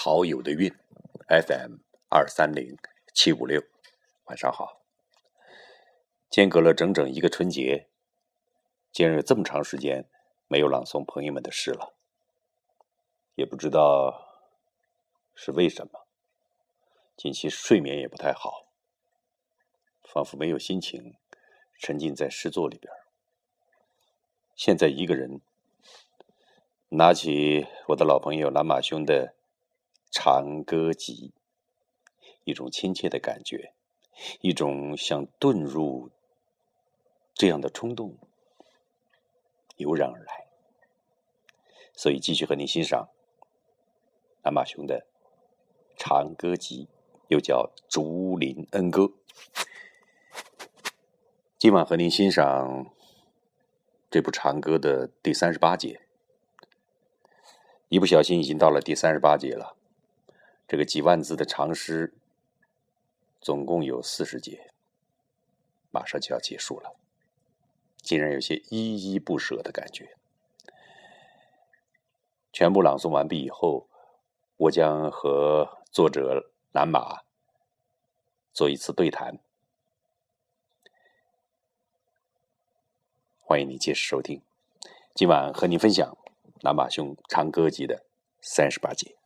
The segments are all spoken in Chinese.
陶友的韵，FM 二三零七五六，晚上好。间隔了整整一个春节，竟然有这么长时间没有朗诵朋友们的诗了，也不知道是为什么。近期睡眠也不太好，仿佛没有心情沉浸在诗作里边。现在一个人。拿起我的老朋友蓝马兄的《长歌集》，一种亲切的感觉，一种想遁入这样的冲动油然而来。所以，继续和您欣赏南马兄的《长歌集》，又叫《竹林恩歌》。今晚和您欣赏这部长歌的第三十八节。一不小心已经到了第三十八节了，这个几万字的长诗，总共有四十节，马上就要结束了，竟然有些依依不舍的感觉。全部朗诵完毕以后，我将和作者蓝马做一次对谈，欢迎你届时收听。今晚和你分享。南马兄长歌集的三十八节，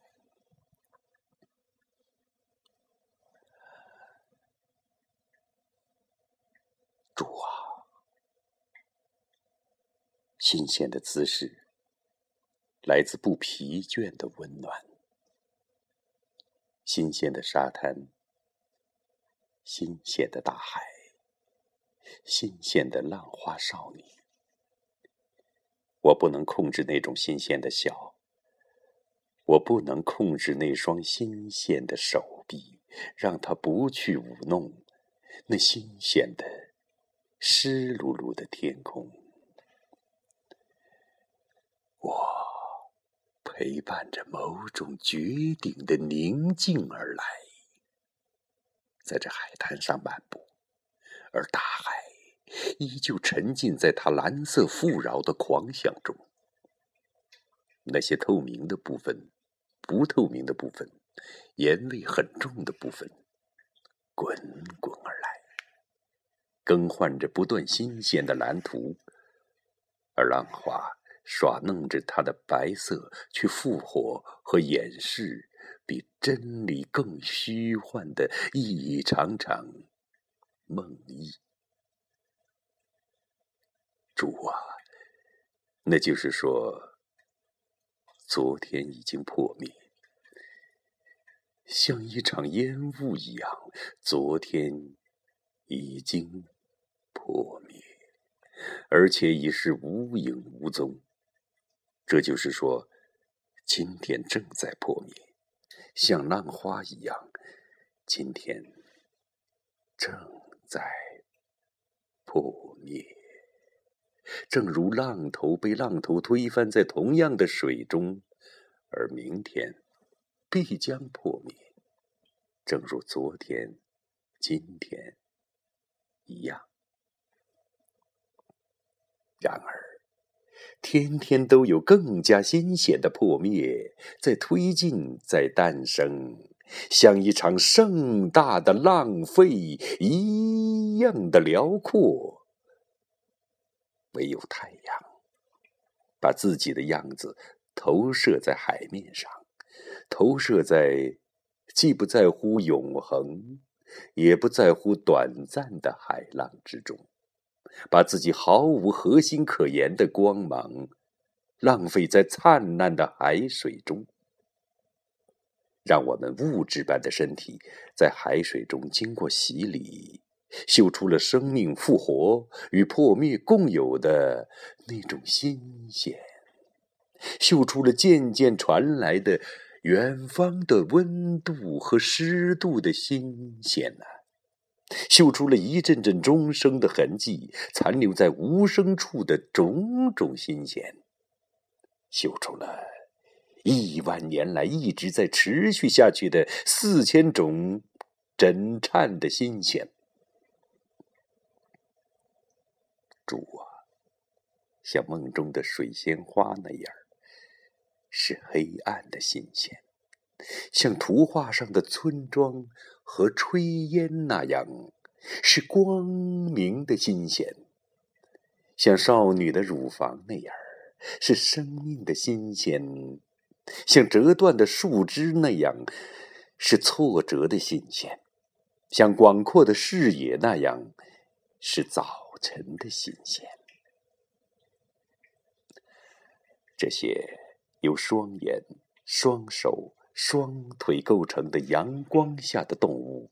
主啊，新鲜的姿势来自不疲倦的温暖，新鲜的沙滩，新鲜的大海，新鲜的浪花少女。我不能控制那种新鲜的笑，我不能控制那双新鲜的手臂，让它不去舞弄那新鲜的湿漉漉的天空。我陪伴着某种绝顶的宁静而来，在这海滩上漫步，而大海。依旧沉浸在它蓝色富饶的狂想中。那些透明的部分、不透明的部分、盐味很重的部分，滚滚而来，更换着不断新鲜的蓝图。而浪花耍弄着它的白色，去复活和掩饰比真理更虚幻的一场场梦呓。主啊，那就是说，昨天已经破灭，像一场烟雾一样，昨天已经破灭，而且已是无影无踪。这就是说，今天正在破灭，像浪花一样，今天正在破灭。正如浪头被浪头推翻在同样的水中，而明天必将破灭，正如昨天、今天一样。然而，天天都有更加新鲜的破灭在推进，在诞生，像一场盛大的浪费一样的辽阔。唯有太阳，把自己的样子投射在海面上，投射在既不在乎永恒，也不在乎短暂的海浪之中，把自己毫无核心可言的光芒浪费在灿烂的海水中，让我们物质般的身体在海水中经过洗礼。嗅出了生命复活与破灭共有的那种新鲜，嗅出了渐渐传来的远方的温度和湿度的新鲜呐，嗅出了一阵阵钟声的痕迹残留在无声处的种种新鲜，嗅出了亿万年来一直在持续下去的四千种震颤的新鲜。主啊，像梦中的水仙花那样，是黑暗的新鲜，像图画上的村庄和炊烟那样，是光明的新鲜；像少女的乳房那样，是生命的新鲜；像折断的树枝那样，是挫折的新鲜；像广阔的视野那样，是早晨的新鲜。这些由双眼、双手。双腿构成的阳光下的动物，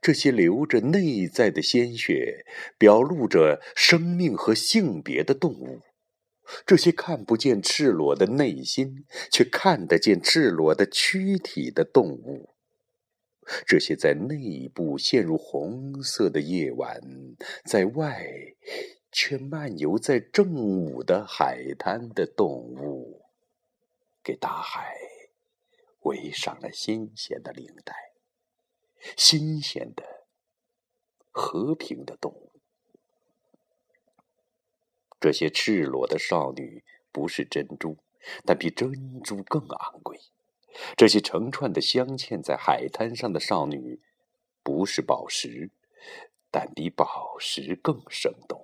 这些流着内在的鲜血、表露着生命和性别的动物，这些看不见赤裸的内心，却看得见赤裸的躯体的动物，这些在内部陷入红色的夜晚，在外却漫游在正午的海滩的动物，给大海。围上了新鲜的领带，新鲜的、和平的动物。这些赤裸的少女不是珍珠，但比珍珠更昂贵；这些成串的镶嵌在海滩上的少女不是宝石，但比宝石更生动；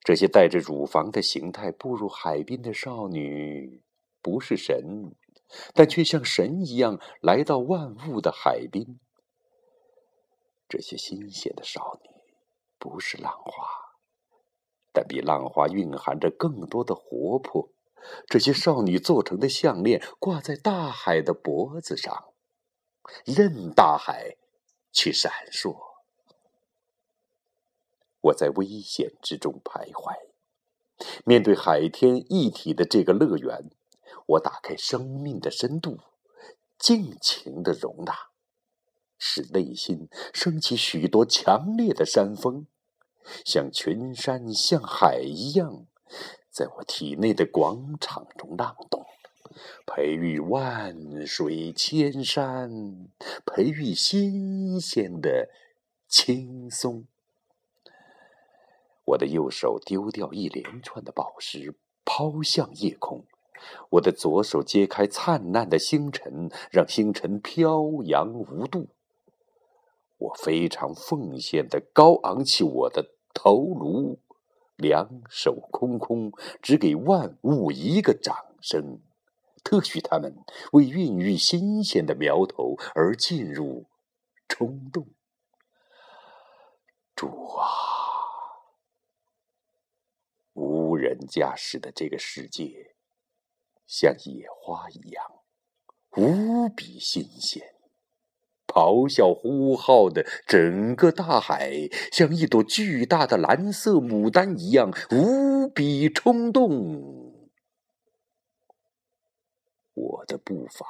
这些带着乳房的形态步入海滨的少女不是神。但却像神一样来到万物的海滨。这些新鲜的少女不是浪花，但比浪花蕴含着更多的活泼。这些少女做成的项链挂在大海的脖子上，任大海去闪烁。我在危险之中徘徊，面对海天一体的这个乐园。我打开生命的深度，尽情的容纳，使内心升起许多强烈的山峰，像群山像海一样，在我体内的广场中浪动，培育万水千山，培育新鲜的轻松。我的右手丢掉一连串的宝石，抛向夜空。我的左手揭开灿烂的星辰，让星辰飘扬无度。我非常奉献的高昂起我的头颅，两手空空，只给万物一个掌声，特许他们为孕育新鲜的苗头而进入冲动。主啊，无人驾驶的这个世界。像野花一样，无比新鲜。咆哮呼号的整个大海，像一朵巨大的蓝色牡丹一样，无比冲动。我的步伐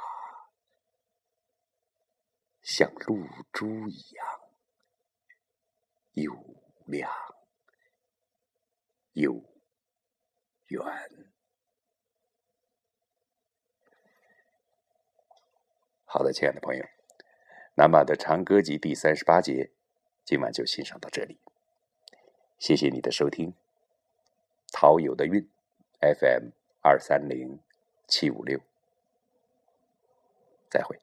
像露珠一样，又亮又圆。好的，亲爱的朋友，南马的长歌集第三十八节，今晚就欣赏到这里。谢谢你的收听，陶友的韵，FM 二三零七五六，再会。